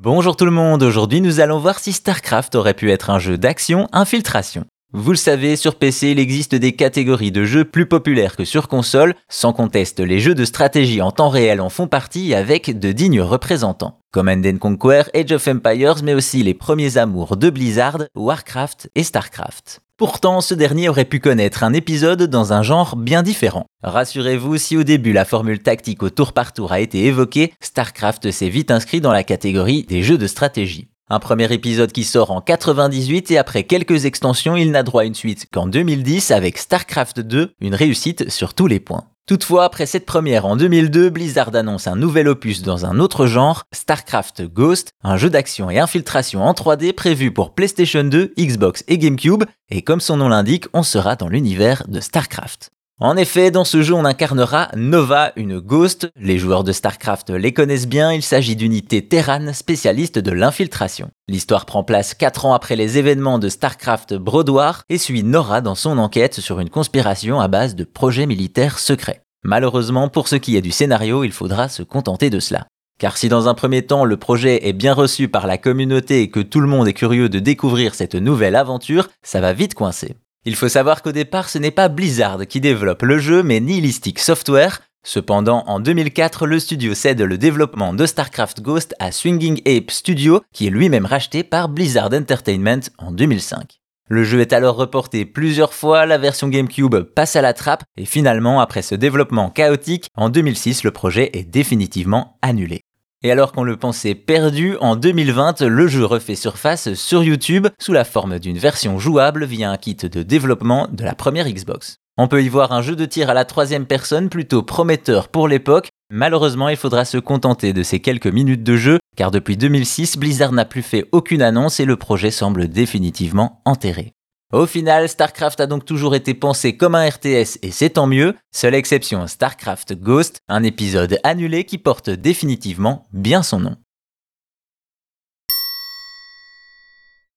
Bonjour tout le monde, aujourd'hui nous allons voir si StarCraft aurait pu être un jeu d'action infiltration. Vous le savez, sur PC il existe des catégories de jeux plus populaires que sur console, sans conteste les jeux de stratégie en temps réel en font partie avec de dignes représentants. Command Conquer, Age of Empires, mais aussi les premiers amours de Blizzard, Warcraft et Starcraft. Pourtant, ce dernier aurait pu connaître un épisode dans un genre bien différent. Rassurez-vous, si au début la formule tactique au tour par tour a été évoquée, StarCraft s'est vite inscrit dans la catégorie des jeux de stratégie. Un premier épisode qui sort en 98 et après quelques extensions, il n'a droit à une suite qu'en 2010 avec StarCraft 2, une réussite sur tous les points. Toutefois, après cette première en 2002, Blizzard annonce un nouvel opus dans un autre genre, StarCraft Ghost, un jeu d'action et infiltration en 3D prévu pour PlayStation 2, Xbox et GameCube, et comme son nom l'indique, on sera dans l'univers de StarCraft. En effet, dans ce jeu, on incarnera Nova, une ghost. Les joueurs de StarCraft les connaissent bien, il s'agit d'unité Terran spécialiste de l'infiltration. L'histoire prend place 4 ans après les événements de StarCraft Broad War et suit Nora dans son enquête sur une conspiration à base de projets militaires secrets. Malheureusement, pour ce qui est du scénario, il faudra se contenter de cela. Car si dans un premier temps le projet est bien reçu par la communauté et que tout le monde est curieux de découvrir cette nouvelle aventure, ça va vite coincer. Il faut savoir qu'au départ, ce n'est pas Blizzard qui développe le jeu, mais Nihilistic Software. Cependant, en 2004, le studio cède le développement de StarCraft Ghost à Swinging Ape Studio, qui est lui-même racheté par Blizzard Entertainment en 2005. Le jeu est alors reporté plusieurs fois, la version GameCube passe à la trappe, et finalement, après ce développement chaotique, en 2006, le projet est définitivement annulé. Et alors qu'on le pensait perdu, en 2020, le jeu refait surface sur YouTube sous la forme d'une version jouable via un kit de développement de la première Xbox. On peut y voir un jeu de tir à la troisième personne plutôt prometteur pour l'époque. Malheureusement, il faudra se contenter de ces quelques minutes de jeu, car depuis 2006, Blizzard n'a plus fait aucune annonce et le projet semble définitivement enterré. Au final, StarCraft a donc toujours été pensé comme un RTS et c'est tant mieux, seule exception StarCraft Ghost, un épisode annulé qui porte définitivement bien son nom.